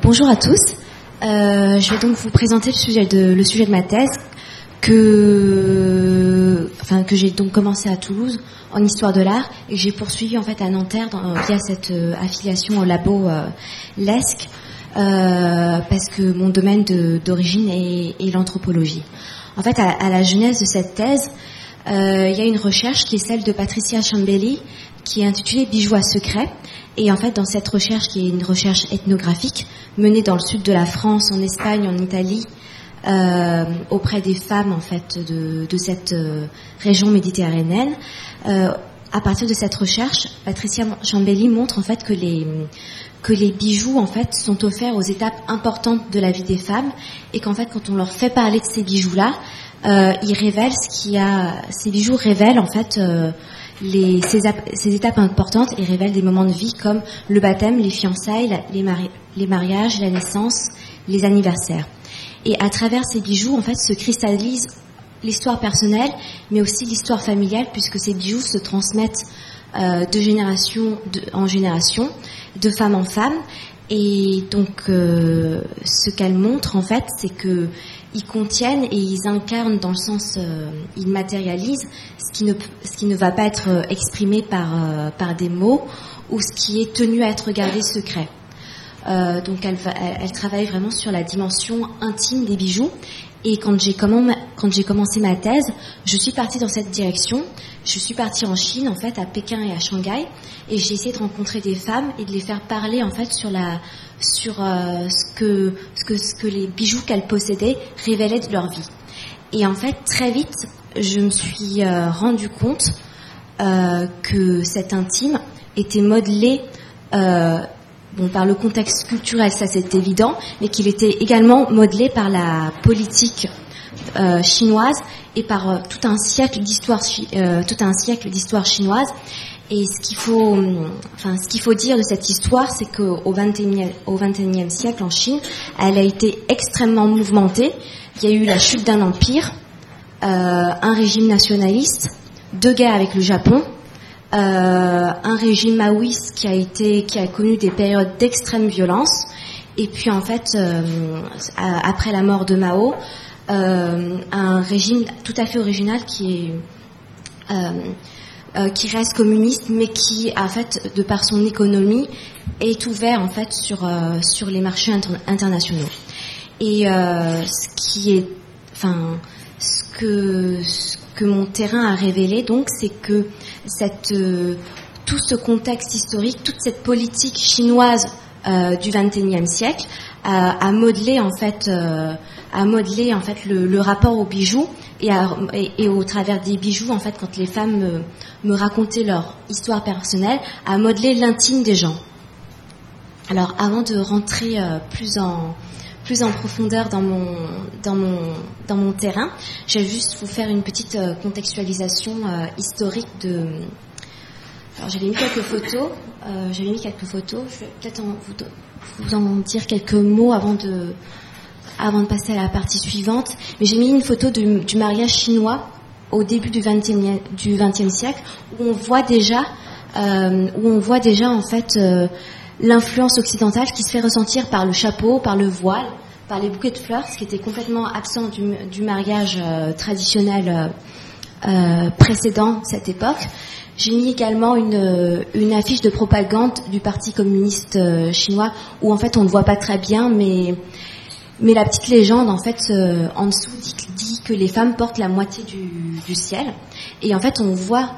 Bonjour à tous. Euh, je vais donc vous présenter le sujet de, ma thèse que, enfin, que j'ai donc commencé à Toulouse en histoire de l'art et j'ai poursuivi en fait à Nanterre via cette euh, affiliation au labo euh, LESC euh, parce que mon domaine d'origine est, l'anthropologie. En fait, à, la genèse de cette thèse, il y a une recherche qui est celle de Patricia Chambelli qui est intitulée Bijoux secret. Et en fait, dans cette recherche, qui est une recherche ethnographique menée dans le sud de la France, en Espagne, en Italie, euh, auprès des femmes en fait de, de cette euh, région méditerranéenne. Euh, à partir de cette recherche, Patricia Chambelli montre en fait que les que les bijoux en fait sont offerts aux étapes importantes de la vie des femmes et qu'en fait quand on leur fait parler de ces bijoux là, euh, ils révèlent ce qu'il y a. Ces bijoux révèlent en fait euh, les, ces, ces, étapes importantes et révèlent des moments de vie comme le baptême, les fiançailles, les, les mariages, la naissance, les anniversaires. Et à travers ces bijoux, en fait, se cristallise l'histoire personnelle, mais aussi l'histoire familiale, puisque ces bijoux se transmettent euh, de génération en génération, de femme en femme. Et donc, euh, ce qu'elles montrent, en fait, c'est que ils contiennent et ils incarnent dans le sens, euh, ils matérialisent ce qui ne, va pas être exprimé par, euh, par des mots ou ce qui est tenu à être gardé secret. Euh, donc elle, travaille vraiment sur la dimension intime des bijoux. Et quand j'ai commencé ma thèse, je suis partie dans cette direction. Je suis partie en Chine, en fait, à Pékin et à Shanghai, et j'ai essayé de rencontrer des femmes et de les faire parler, en fait, sur la, sur euh, ce que, ce que, ce que les bijoux qu'elles possédaient révélaient de leur vie. Et en fait, très vite, je me suis euh, rendu compte euh, que cet intime était modelé par le contexte culturel, ça c'est évident, mais qu'il était également modelé par la politique euh, chinoise et par euh, tout un siècle d'histoire, euh, tout un siècle d'histoire chinoise. Et ce qu'il faut, enfin, ce qu'il faut dire de cette histoire, c'est qu'au XXIe au 21e siècle en Chine, elle a été extrêmement mouvementée. Il y a eu la chute d'un empire, un régime nationaliste, deux guerres avec le Japon, un régime maoïste qui a été, qui a connu des périodes d'extrême violence. Et puis en fait, euh, après la mort de Mao, euh, un régime tout à fait original qui est euh, qui reste communiste, mais qui, en fait, de par son économie, est ouvert en fait sur sur les marchés inter internationaux. Et ce qui est, enfin, ce que ce que mon terrain a révélé, donc, c'est que cette, euh, tout ce contexte historique, toute cette politique chinoise euh, du XXIe siècle a, a, modelé en fait, euh, a modelé en fait le, le rapport aux bijoux et, à, et, au travers des bijoux, en fait, quand les femmes me, me racontaient leur histoire personnelle, a modelé l'intime des gens. Alors, avant de rentrer euh, plus en plus en profondeur dans mon, dans mon, dans mon terrain. Je vais juste vous faire une petite euh, contextualisation euh, historique de. Alors j'avais mis quelques photos. Euh, j'avais mis quelques photos. Je vais peut-être vous, vous, en dire quelques mots avant de, avant de passer à la partie suivante. Mais j'ai mis une photo du, mariage chinois au début du XXe du 20e siècle où on voit déjà, où on voit déjà en fait l'influence occidentale qui se fait ressentir par le chapeau, par le voile, par les bouquets de fleurs, ce qui était complètement absent du, mariage euh, traditionnel euh, précédent cette époque. J'ai mis également une, affiche de propagande du Parti communiste euh, chinois où en fait on ne voit pas très bien, mais, mais la petite légende en fait euh, en dessous dit, que les femmes portent la moitié du ciel. Et en fait on voit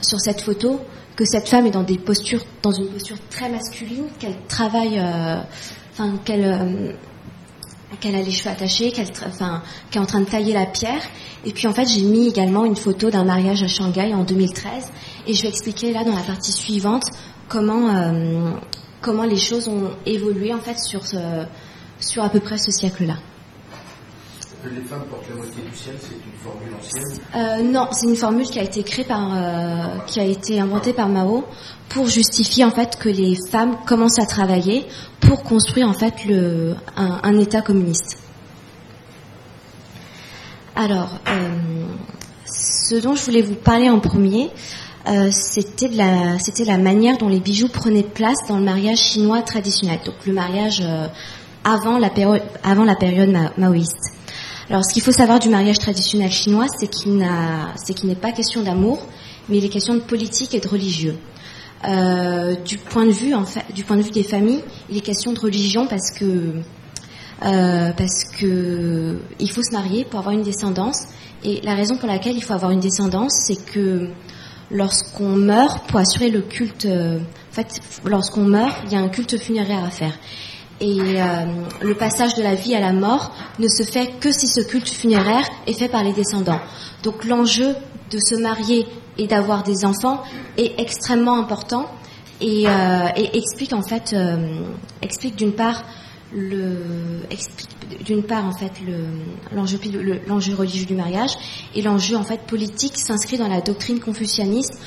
sur cette photo que cette femme est dans des postures, dans une posture très masculine, qu'elle travaille, euh, enfin qu'elle euh, qu'elle a les cheveux attachés, qu'elle enfin, qu est en train de tailler la pierre. Et puis en fait, j'ai mis également une photo d'un mariage à Shanghai en 2013. Et je vais expliquer là dans la partie suivante comment euh, comment les choses ont évolué en fait sur ce, sur à peu près ce siècle-là. Les femmes portent la moitié du ciel, c'est une formule ancienne euh, Non, c'est une formule qui a été créée par, euh, qui a été inventée par Mao pour justifier en fait que les femmes commencent à travailler pour construire en fait le, un, État communiste. Alors, euh, ce dont je voulais vous parler en premier, c'était la, la manière dont les bijoux prenaient place dans le mariage chinois traditionnel, donc le mariage avant la période, avant la période maoïste. Alors, ce qu'il faut savoir du mariage traditionnel chinois, c'est qu'il n'est pas question d'amour, mais il est question de politique et de religieux. Du point de vue, des familles, il est question de religion parce que euh, parce que il faut se marier pour avoir une descendance. Et la raison pour laquelle il faut avoir une descendance, c'est que lorsqu'on meurt, pour assurer le culte, euh, en fait, lorsqu'on meurt, il y a un culte funéraire à faire. Et euh, le passage de la vie à la mort ne se fait que si ce culte funéraire est fait par les descendants. Donc l'enjeu de se marier et d'avoir des enfants est extrêmement important et, euh, explique en fait, explique d'une part le d'une part en fait l'enjeu l'enjeu religieux du mariage et l'enjeu en fait politique s'inscrit dans la doctrine confucianiste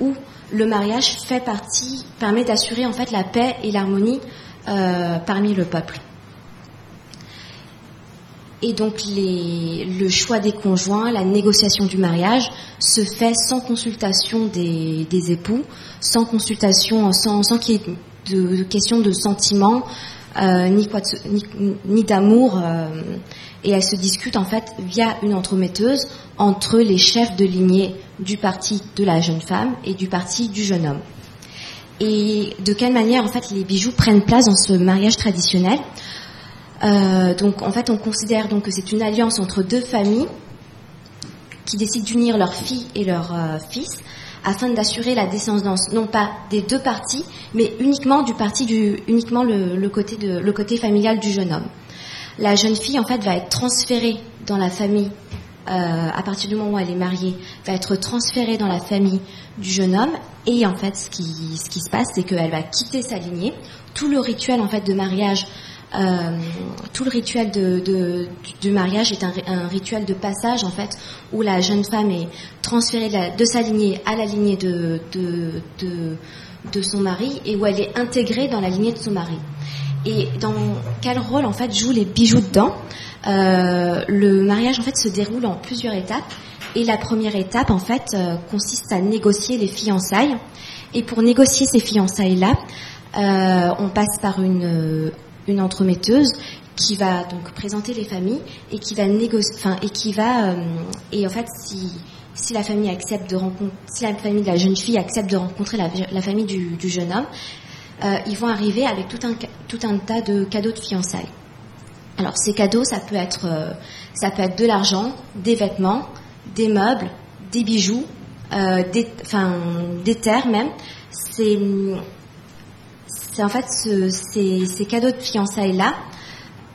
où le mariage fait partie permet d'assurer en fait la paix et l'harmonie euh, parmi le peuple. Et donc le choix des conjoints, la négociation du mariage se fait sans consultation des, époux, sans consultation, sans, de, questions de sentiments, euh, ni, ni, d'amour, euh, et elle se discute en fait via une entremetteuse entre les chefs de lignée du parti de la jeune femme et du parti du jeune homme. Et de quelle manière en fait les bijoux prennent place dans ce mariage traditionnel euh, Donc en fait on considère donc que c'est une alliance entre deux familles qui décident d'unir leur fille et leur fils afin d'assurer la descendance non pas des deux parties, mais uniquement du parti du uniquement le, côté de le côté familial du jeune homme. La jeune fille en fait va être transférée dans la famille euh, à partir du moment où elle est mariée, va être transférée dans la famille du jeune homme. Et en fait, ce qui, se passe, c'est qu'elle va quitter sa lignée. Tout le rituel en fait de mariage euh, tout le rituel de, mariage est un, rituel de passage en fait où la jeune femme est transférée de, sa lignée à la lignée de, de, son mari et où elle est intégrée dans la lignée de son mari. Et dans quel rôle en fait jouent les bijoux dedans euh, Le mariage en fait se déroule en plusieurs étapes et la première étape en fait euh, consiste à négocier les fiançailles. Et pour négocier ces fiançailles là, on passe par une une entremetteuse qui va donc présenter les familles et qui va négocier, enfin et qui va euh, et en fait si si la famille accepte de rencontrer, si la famille de la jeune fille accepte de rencontrer la, famille du, jeune homme, euh, ils vont arriver avec tout un tas de cadeaux de fiançailles. Alors ces cadeaux, ça peut être euh, ça peut être de l'argent, des vêtements, des meubles, des bijoux, des enfin terres même. C'est c'est en fait ces, cadeaux de fiançailles là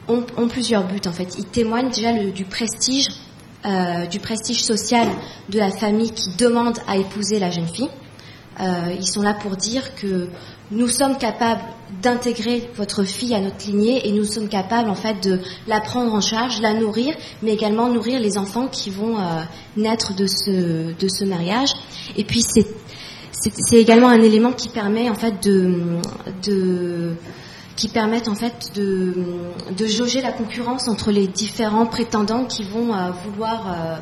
ont, plusieurs buts en fait. Ils témoignent déjà du prestige, euh, du prestige social de la famille qui demande à épouser la jeune fille. Euh, ils sont là pour dire que nous sommes capables d'intégrer votre fille à notre lignée et nous sommes capables en fait de la prendre en charge, la nourrir, mais également nourrir les enfants qui vont euh, naître de ce, de ce mariage. Et puis c'est c'est également un élément qui permet en fait de, de qui permettent en fait de, de, jauger la concurrence entre les différents prétendants qui vont euh, vouloir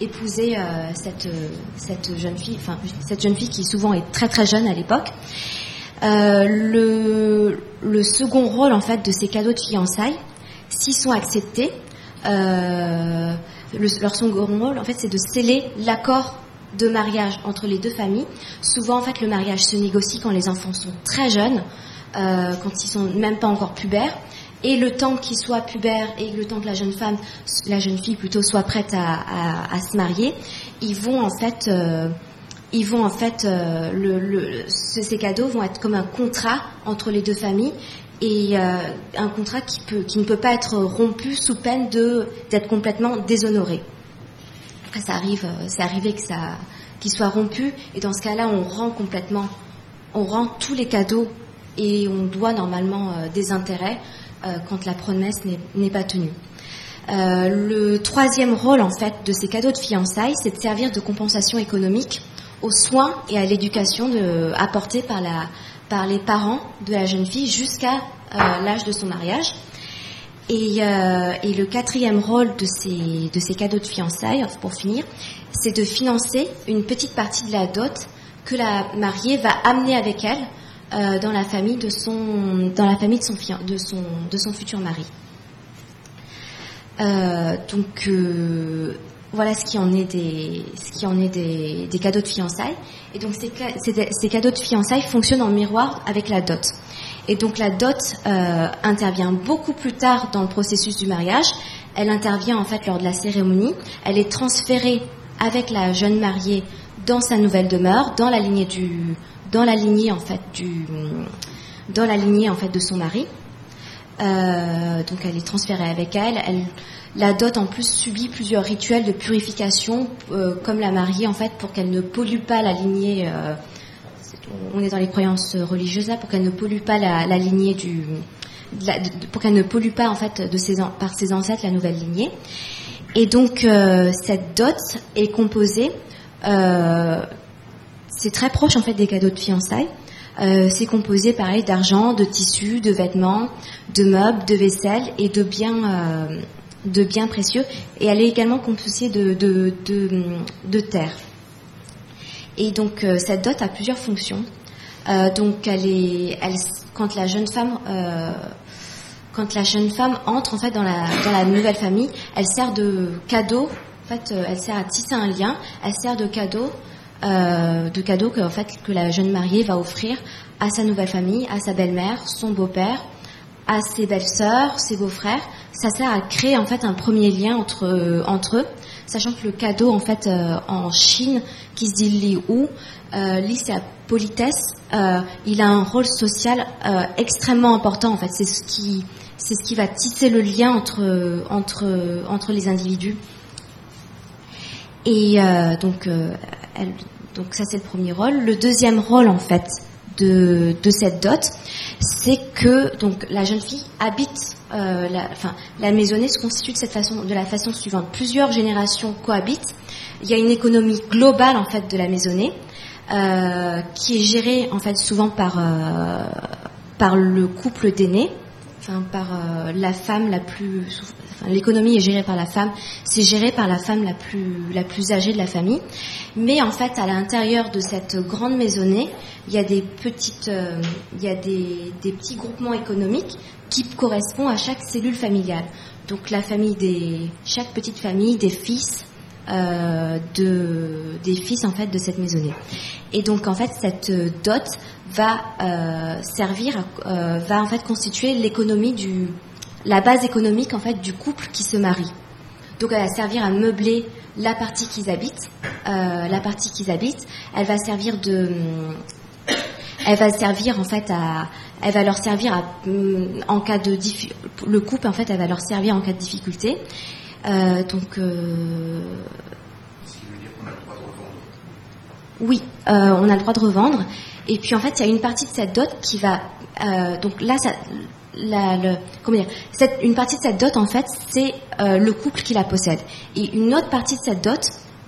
épouser euh, cette, cette jeune fille, enfin cette jeune fille qui souvent est très très jeune à l'époque. le, le, second rôle en fait de ces cadeaux de fiançailles, s'ils sont acceptés, le, leur second rôle en fait c'est de sceller l'accord de mariage entre les deux familles. Souvent, en fait, le mariage se négocie quand les enfants sont très jeunes, euh, quand ils sont même pas encore pubères. Et le temps qu'ils soient pubères et le temps que la jeune femme, la jeune fille plutôt, soit prête à, se marier, ils vont en fait, euh, ils vont en fait, euh, ces cadeaux vont être comme un contrat entre les deux familles et un contrat qui, ne peut pas être rompu sous peine d'être complètement déshonoré. Ça arrive, euh, c'est arrivé que ça, qu'il soit rompu, et dans ce cas-là, on rend complètement, on rend tous les cadeaux et on doit normalement euh, des intérêts. euh, quand la promesse n'est pas tenue. le troisième rôle en fait de ces cadeaux de fiançailles, c'est de servir de compensation économique aux soins et à l'éducation apportés par, les parents de la jeune fille jusqu'à l'âge de son mariage. Euh, et, le quatrième rôle de ces, de ces cadeaux de fiançailles, pour finir, c'est de financer une petite partie de la dot que la mariée va amener avec elle euh, dans la famille de son dans la famille de son de son de son futur mari. Euh, donc euh, voilà ce qui en est des ce qui en est des, des cadeaux de fiançailles. Et donc ces, ces, ces, cadeaux de fiançailles fonctionnent en miroir avec la dot. Et donc la dot intervient beaucoup plus tard dans le processus du mariage. Elle intervient en fait lors de la cérémonie. Elle est transférée avec la jeune mariée dans sa nouvelle demeure, dans la lignée du dans la lignée en fait du dans la lignée en fait de son mari. Euh, donc elle est transférée avec elle. elle. La dot en plus subit plusieurs rituels de purification, euh, comme la mariée en fait, pour qu'elle ne pollue pas la lignée. Euh, on est dans les croyances religieuses là, pour qu'elle ne pollue pas la, lignée du, pour qu'elle ne pollue pas en fait de ses, par ses ancêtres la nouvelle lignée. Et donc cette dot est composée c'est très proche en fait des cadeaux de fiançailles. Euh, c'est composé pareil d'argent, de tissus, de vêtements, de meubles, de vaisselle et de biens, euh, de biens précieux. Et elle est également composée de, de, terre. Et donc euh, cette dot a plusieurs fonctions. Donc elle est, elle, quand la jeune femme quand la jeune femme entre en fait dans la, dans la nouvelle famille, elle sert de cadeau. En fait, elle sert à tisser un lien. Elle sert de cadeau euh, de cadeaux que, en fait, que la jeune mariée va offrir à sa nouvelle famille, à sa belle-mère, son beau-père, à ses belles-sœurs, ses beaux-frères. Ça sert à créer en fait un premier lien entre, euh, entre eux, sachant que le cadeau en fait euh, en Chine, qui se dit li ou, euh, li c'est la politesse, euh, il a un rôle social euh, extrêmement important en fait. C'est ce qui c'est ce qui va tisser le lien entre entre entre les individus. Et euh, donc, donc ça c'est le premier rôle. Le deuxième rôle en fait de, de cette dot, c'est que donc la jeune fille habite, euh, la, enfin la maisonnée se constitue de cette façon, de la façon suivante. Plusieurs générations cohabitent. Il y a une économie globale en fait de la maisonnée euh, qui est gérée en fait souvent par euh, par le couple d'aînés, enfin par la femme la plus L'économie est gérée par la femme, c'est géré par la femme la plus, la plus âgée de la famille. Mais en fait, à l'intérieur de cette grande maisonnée, il y a des petites, euh, il y a des, des, petits groupements économiques qui correspondent à chaque cellule familiale. Donc la famille des, chaque petite famille des fils, euh, de, des fils en fait de cette maisonnée. Et donc en fait cette dot va euh, servir, va en fait constituer l'économie du la base économique en fait du couple qui se marie. Donc elle va servir à meubler la partie qu'ils habitent, euh, la partie qu'ils habitent. Elle va servir de, elle va servir en fait à, elle va leur servir à, en cas de le couple en fait, elle va leur servir en cas de difficulté. Euh, donc euh, oui, on a le droit de revendre. Et puis en fait, il y a une partie de cette dot qui va, donc là, ça, la, le, comment dire, cette, une partie de cette dot, en fait, c'est euh, le couple qui la possède. Et une autre partie de cette dot,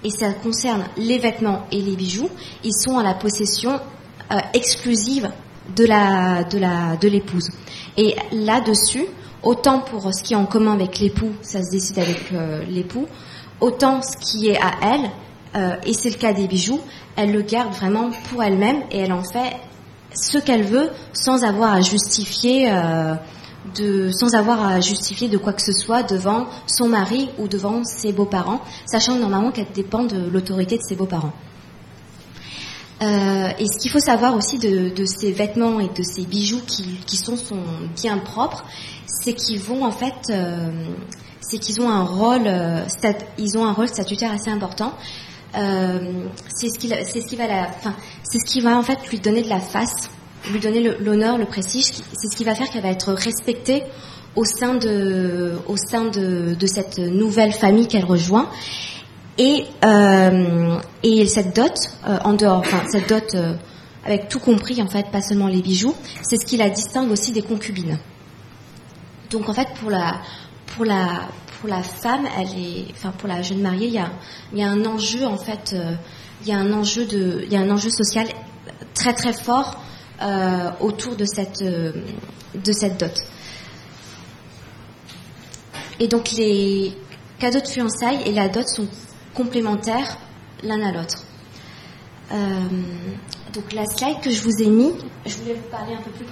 et ça concerne les vêtements et les bijoux, ils sont à la possession euh, exclusive de la de la de l'épouse. Et là-dessus, autant pour ce qui est en commun avec l'époux, ça se décide avec euh, l'époux, autant ce qui est à elle, euh, et c'est le cas des bijoux, elle le garde vraiment pour elle-même et elle en fait ce qu'elle veut sans avoir à justifier euh, de, sans avoir à justifier de quoi que ce soit devant son mari ou devant ses beaux-parents, sachant normalement qu'elle dépend de l'autorité de ses beaux-parents. Euh, et ce qu'il faut savoir aussi de, de, ces vêtements et de ces bijoux qui, sont son bien propres, c'est qu'ils vont en fait, euh, c'est qu'ils ont un rôle statutaire assez important. C'est ce qui, va en fait lui donner de la face, lui donner l'honneur, le, prestige. C'est ce qui va faire qu'elle va être respectée au sein de, cette nouvelle famille qu'elle rejoint. Et, euh, et cette dot, euh, en dehors, cette dot euh, avec tout compris en fait, pas seulement les bijoux, c'est ce qui la distingue aussi des concubines. Donc en fait pour la, pour la femme, elle est, enfin pour la jeune mariée, il y a, un enjeu en fait, euh, il y a un enjeu de, il y a un enjeu social très très fort euh, autour de cette, euh, de cette dot. Et donc les cadeaux de fiançailles et la dot sont complémentaires l'un à l'autre. Donc la slide que je vous ai mis, je voulais vous parler un peu plus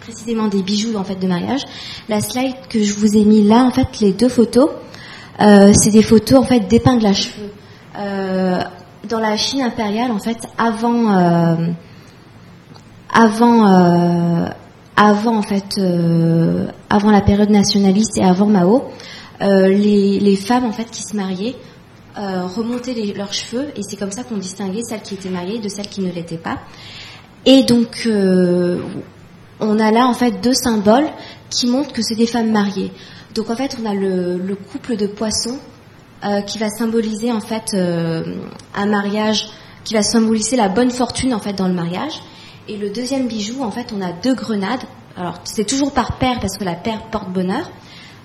précisément, des bijoux en fait de mariage. La slide que je vous ai mis là, en fait, les deux photos, c'est des photos en fait d'épingles à cheveux. dans la Chine impériale, en fait, avant euh, avant en fait, euh, avant la période nationaliste et avant Mao, euh, les, les, femmes en fait qui se mariaient remontaient leurs cheveux et c'est comme ça qu'on distinguait celles qui étaient mariées de celles qui ne l'étaient pas. Et donc on a là en fait deux symboles qui montrent que c'est des femmes mariées. Donc en fait on a le, le couple de poissons qui va symboliser en fait un mariage, qui va symboliser la bonne fortune en fait dans le mariage. Et le deuxième bijou, en fait, on a deux grenades. Alors, c'est toujours par paire parce que la paire porte bonheur.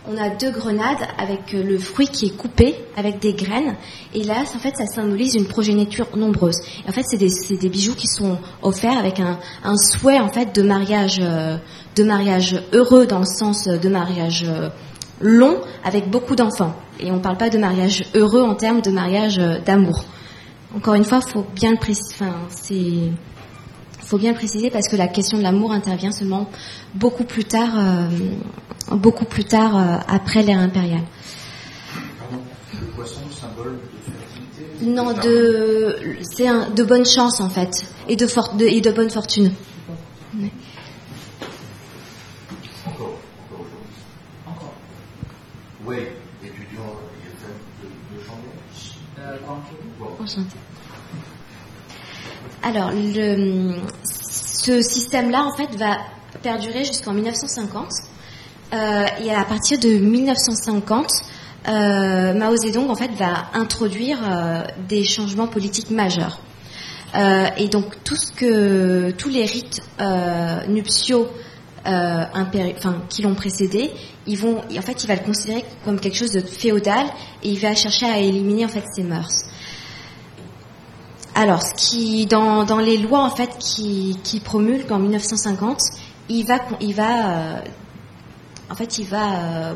On a deux grenades avec euh, le fruit qui est coupé avec des graines. Et là, en fait, ça symbolise une progéniture nombreuse. en fait, c'est des, bijoux qui sont offerts avec un, souhait en fait de mariage, euh, de mariage heureux dans le sens de mariage euh, long avec beaucoup d'enfants. Et on ne parle pas de mariage heureux en termes de mariage d'amour. Encore une fois, faut bien le préciser. Enfin, c'est faut bien préciser parce que la question de l'amour intervient seulement beaucoup plus tard, euh, beaucoup plus tard euh, après l'ère impériale. Pardon, le poisson, symbole de fertilité Non, de, c'est un, de bonne chance en fait, et de, for, de, et de bonne fortune. Oui. Encore, encore aujourd'hui. Encore. Oui, étudiant, il y a de, de changer. Euh, Enchanté. Alors, ce système-là, en fait, va perdurer jusqu'en 1950. Euh, et à partir de 1950, euh, Mao Zedong, en fait, va introduire euh, des changements politiques majeurs. et donc, tout ce que, tous les rites nuptiaux qui l'ont précédé, ils vont, en fait, il va le considérer comme quelque chose de féodal et il va chercher à éliminer en fait ces mœurs. Alors, ce qui, dans, les lois en fait qui, qui promulguent en 1950, il va, il va, euh, en fait, il va euh,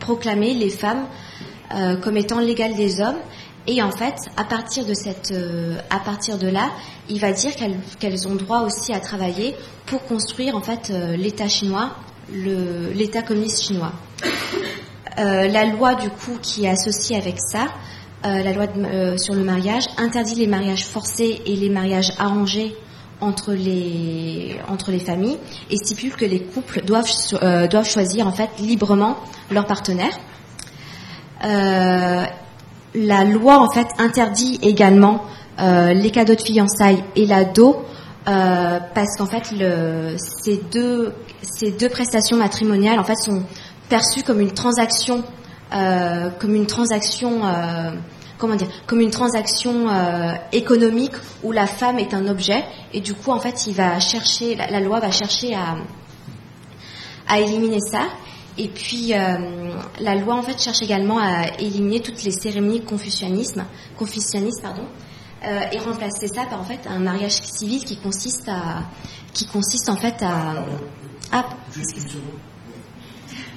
proclamer les femmes euh, comme étant l'égale des hommes. Et en fait, à partir de cette, à partir de là, il va dire qu'elles qu'elles ont droit aussi à travailler pour construire en fait l'État chinois, l'État communiste chinois. la loi du coup qui est associée avec ça, euh, la loi euh, sur le mariage interdit les mariages forcés et les mariages arrangés entre les, familles et stipule que les couples doivent, euh, choisir en fait librement leur partenaire. la loi en fait interdit également les cadeaux de fiançailles et la dot parce qu'en fait ces, deux, prestations matrimoniales en fait sont perçues comme une transaction comme une transaction, comment dire, comme une transaction euh, économique où la femme est un objet et du coup en fait il va chercher, la, loi va chercher à, à éliminer ça. Et puis la loi en fait cherche également à éliminer toutes les cérémonies confucianisme, confucianistes pardon, et remplacer ça par en fait un mariage civil qui consiste à, qui consiste en fait à, à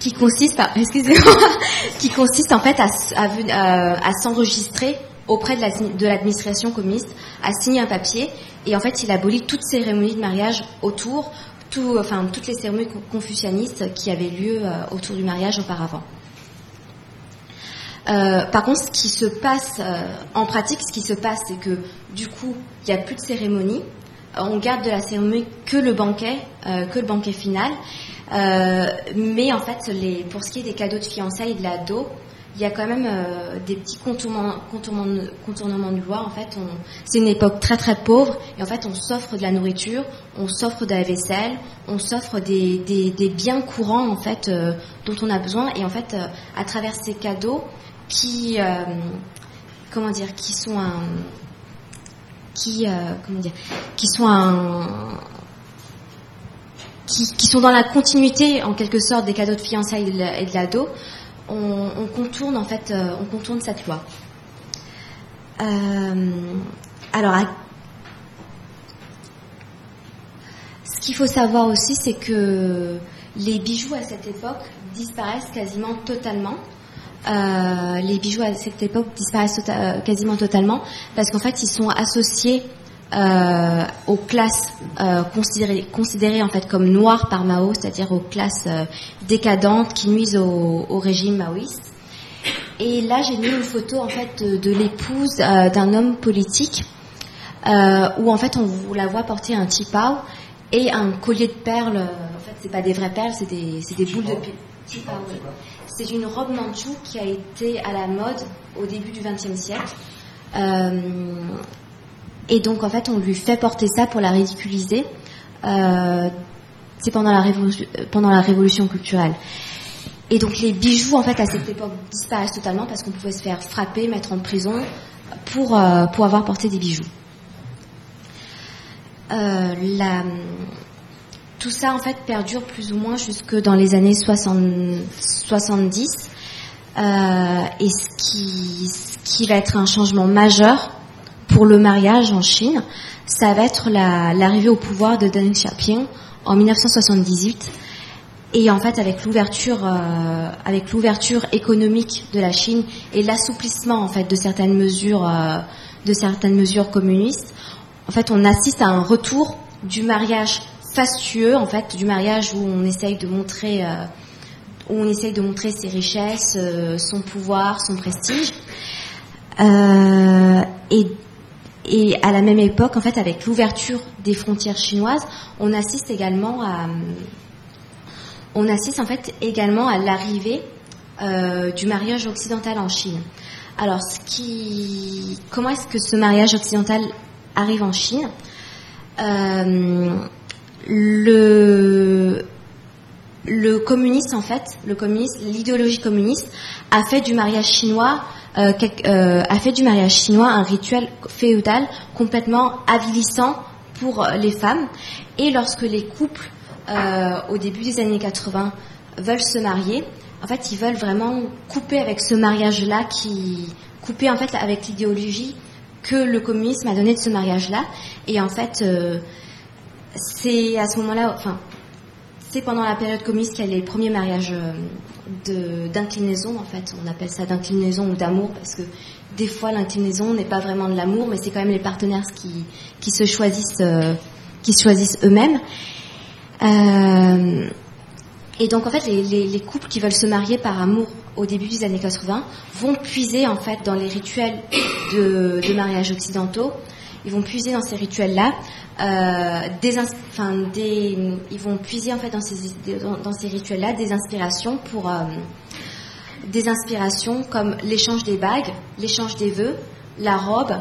qui consiste, excusez-moi, qui consiste en fait à, à, s'enregistrer auprès de l'administration communiste, à signer un papier, et en fait il abolit toute cérémonie de mariage autour, tout, enfin toutes les cérémonies confucianistes qui avaient lieu euh, autour du mariage auparavant. Euh, par contre, ce qui se passe euh, en pratique, ce qui se passe, c'est que du coup, il n'y a plus de cérémonie. On garde de la cérémonie que le banquet, que le banquet final. Euh, mais en fait, pour ce qui est des cadeaux de fiançailles et de la dot, il y a quand même euh, des petits contournements, contournements, de loi. En fait, c'est une époque très très pauvre et en fait, on s'offre de la nourriture, on s'offre de la vaisselle, on s'offre des, des, biens courants en fait euh, dont on a besoin et en fait, à travers ces cadeaux qui, comment dire, qui sont un, qui, comment dire, qui sont un qui, sont dans la continuité en quelque sorte des cadeaux de fiançailles et de l'ado, on, on, contourne en fait, euh, on contourne cette loi. Euh, alors, ce qu'il faut savoir aussi, c'est que les bijoux à cette époque disparaissent quasiment totalement. Euh, les bijoux à cette époque disparaissent tota-, quasiment totalement parce qu'en fait, ils sont associés euh, aux classes euh, considérées, considérées, en fait comme noires par Mao, c'est-à-dire aux classes euh, décadentes qui nuisent au, au, régime maoïste. Et là, j'ai mis une photo en fait de, de l'épouse d'un homme politique où en fait on la voit porter un chipao et un collier de perles. En fait, c'est pas des vraies perles, c'est des, c'est des boules de chipao. C'est une robe manchoue qui a été à la mode au début du XXe siècle. Euh, et donc, en fait, on lui fait porter ça pour la ridiculiser. Euh, c'est pendant la, révolution, culturelle. Et donc, les bijoux, en fait, à cette époque, disparaissent totalement parce qu'on pouvait se faire frapper, mettre en prison pour, euh, pour avoir porté des bijoux. Euh, tout ça, en fait, perdure plus ou moins jusque dans les années 60, 70. Euh, et ce qui va être un changement majeur pour le mariage en Chine, ça va être l'arrivée la, au pouvoir de Deng Xiaoping en 1978. Et en fait, avec l'ouverture, euh, avec l'ouverture économique de la Chine et l'assouplissement en fait de certaines mesures, euh, de certaines mesures communistes, en fait, on assiste à un retour du mariage fastueux, en fait, du mariage où on essaye de montrer, euh, où on essaye de montrer ses richesses, son pouvoir, son prestige. Et et à la même époque, en fait, avec l'ouverture des frontières chinoises, on assiste également à, on assiste en fait également à l'arrivée euh, du mariage occidental en Chine. Alors, ce qui, comment est-ce que ce mariage occidental arrive en Chine? Euh, Le le communiste, en fait, le communiste, l'idéologie communiste a fait du mariage chinois euh, euh, a fait du mariage chinois un rituel féodal complètement avilissant pour les femmes. Et lorsque les couples, euh, au début des années 80, veulent se marier, en fait, ils veulent vraiment couper avec ce mariage-là, qui couper en fait avec l'idéologie que le communisme a donné de ce mariage-là. Et en fait, euh, c'est à ce moment-là, enfin, c'est pendant la période communiste les premiers mariages d'inclinaison, en fait. On appelle ça d'inclinaison ou d'amour parce que des fois l'inclinaison n'est pas vraiment de l'amour, mais c'est quand même les partenaires qui, qui se choisissent, euh, qui choisissent eux-mêmes. Euh, et donc en fait, les, couples qui veulent se marier par amour au début des années 80 vont puiser en fait dans les rituels de, de mariage occidentaux. Ils vont puiser dans ces rituels-là euh, des, enfin, des, ils vont puiser en fait dans ces, dans, dans ces rituels-là des inspirations pour euh, des inspirations comme l'échange des bagues, l'échange des vœux, la robe,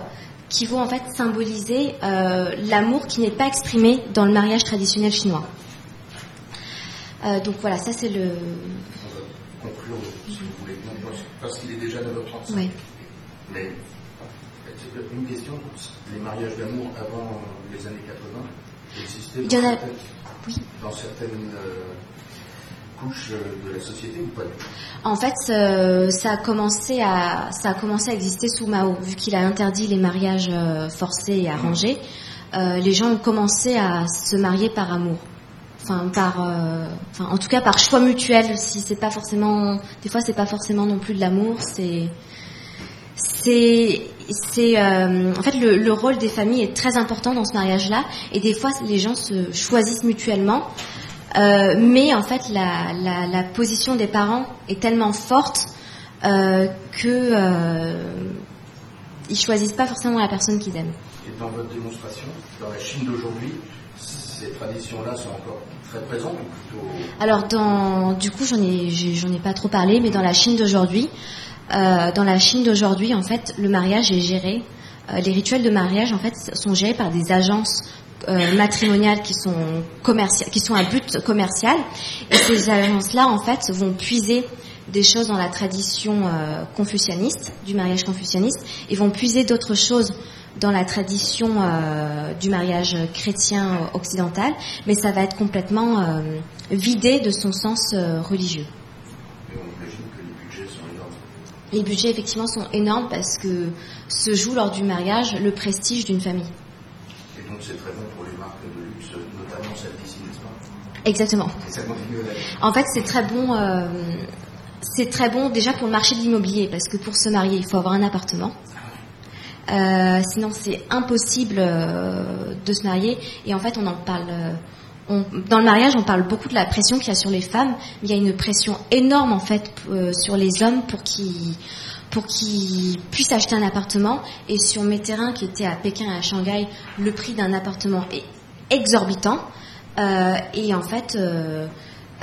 qui vont en fait symboliser euh, l'amour qui n'est pas exprimé dans le mariage traditionnel chinois. Euh, donc voilà, ça c'est le. On va conclure, si vous voulez, parce qu'il est déjà 9h35. Oui. Mais une question, les mariages d'amour avant les années 80 existaient en a... oui. dans certaines euh, couches de la société ou pas En fait, euh, ça, a commencé à, ça a commencé à exister sous Mao, vu qu'il a interdit les mariages euh, forcés et arrangés. Euh, les gens ont commencé à se marier par amour. Enfin, par, euh, enfin, en tout cas par choix mutuel. Si c'est pas forcément, des fois, c'est pas forcément non plus de l'amour. C'est, c'est c'est euh, en fait le, le, rôle des familles est très important dans ce mariage-là et des fois les gens se choisissent mutuellement euh, mais en fait la, la, la, position des parents est tellement forte euh, que euh, ils choisissent pas forcément la personne qu'ils aiment. Et dans votre démonstration, dans la Chine d'aujourd'hui, ces traditions-là sont encore très présentes ou plutôt Alors dans du coup j'en ai j'en ai pas trop parlé mais dans la Chine d'aujourd'hui euh, dans la Chine d'aujourd'hui, en fait, le mariage est géré. Euh, les rituels de mariage, en fait, sont gérés par des agences euh, matrimoniales qui sont qui sont à but commercial. Et ces agences-là, en fait, vont puiser des choses dans la tradition confucianiste, du mariage confucianiste, et vont puiser d'autres choses dans la tradition du mariage chrétien occidental, mais ça va être complètement vidé de son sens religieux. Les budgets, effectivement, sont énormes parce que se joue lors du mariage le prestige d'une famille. Et donc, c'est très bon pour les marques de luxe, notamment celles d'ici, n'est-ce pas? Exactement. En fait, c'est très bon. Euh, c'est très bon déjà pour le marché de l'immobilier parce que pour se marier, il faut avoir un appartement. sinon, c'est impossible de se marier. Et en fait, on en parle. Dans le mariage, on parle beaucoup de la pression qu'il y a sur les femmes. Il y a une pression énorme en fait sur les hommes pour qu'ils puissent acheter un appartement. Et sur mes terrains qui étaient à Pékin et à Shanghai, le prix d'un appartement est exorbitant. et en fait,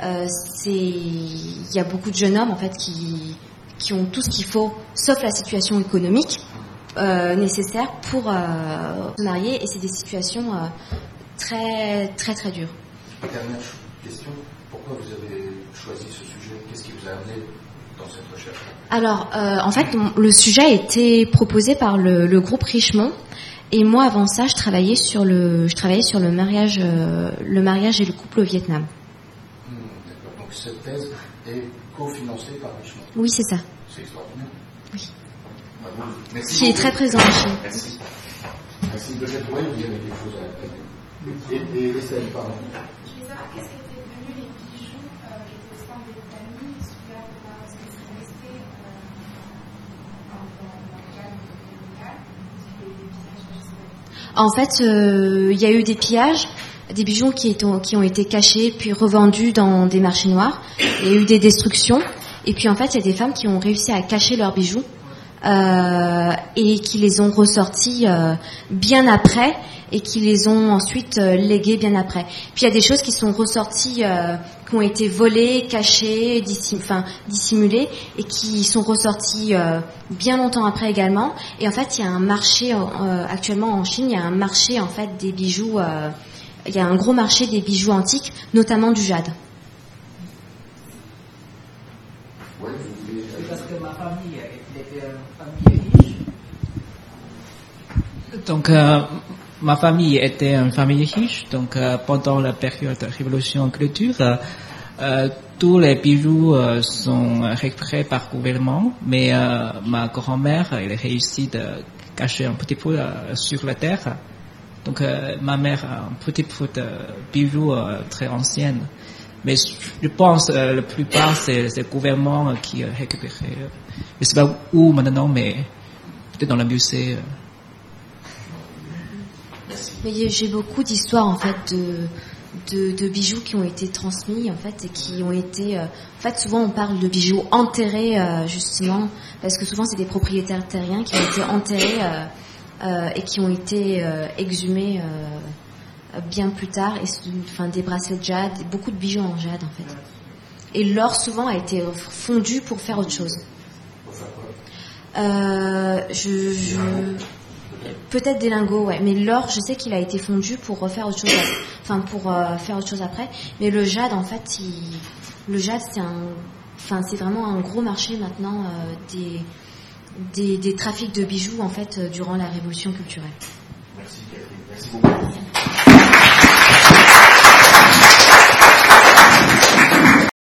euh, il y a beaucoup de jeunes hommes en fait qui, ont tout ce qu'il faut, sauf la situation économique euh, nécessaire pour euh, se marier, et c'est des situations très très très dures. Dernière question, pourquoi vous avez choisi ce sujet Qu'est-ce qui vous a amené dans cette recherche Alors, en fait, le sujet a été proposé par le, groupe Richemont. Et moi, avant ça, je travaillais sur le, je travaillais sur le mariage, le mariage et le couple au Vietnam cette thèse est cofinancée par Richemont. Oui, c'est ça. C'est extraordinaire. Oui. Merci Qui est très présent. Merci. Merci. De vous avez quelque chose à Et, et et En fait, euh, il y a eu des pillages des bijoux qui, qui, ont été cachés puis revendus dans des marchés noirs. Il y a eu des destructions. Et puis en fait, il y a des femmes qui ont réussi à cacher leurs bijoux et qui les ont ressortis euh, bien après et qui les ont ensuite euh, légués bien après. Puis il y a des choses qui sont ressorties, euh, qui ont été volées, cachées, dissim enfin dissimulées et qui sont ressorties euh, bien longtemps après également. Et en fait, il y a un marché actuellement en Chine, il y a un marché en fait des bijoux il y a un gros marché des bijoux antiques, notamment du jade. parce que ma famille était une famille riche. Donc, euh, ma famille était une famille riche. Donc, euh, pendant la période de révolution culture, euh, tous les bijoux sont récupérés par gouvernement, mais ma grand-mère, elle a réussi de cacher un petit peu sur la terre. Donc euh, ma mère a un petit peu de bijoux euh, très anciennes. Mais je pense que euh, la plupart, c'est le gouvernement qui a récupéré. Je ne sais pas où maintenant, mais peut-être dans le musée. J'ai beaucoup d'histoires en fait de, de, bijoux qui ont été transmis en fait et qui ont été. en fait, souvent on parle de bijoux enterrés justement parce que souvent c'est des propriétaires terriens qui ont été enterrés euh, et qui ont été euh, exhumés euh, bien plus tard, et, enfin, des bracelets de jade, beaucoup de bijoux en jade en fait. Et l'or souvent a été fondu pour faire autre chose. je, peut-être des lingots, ouais. Mais l'or, je sais qu'il a été fondu pour refaire autre chose, enfin pour faire autre chose après. Mais le jade, en fait, le jade, c'est un, enfin c'est vraiment un gros marché maintenant des des, des, trafics de bijoux en fait euh, durant la révolution culturelle. Merci.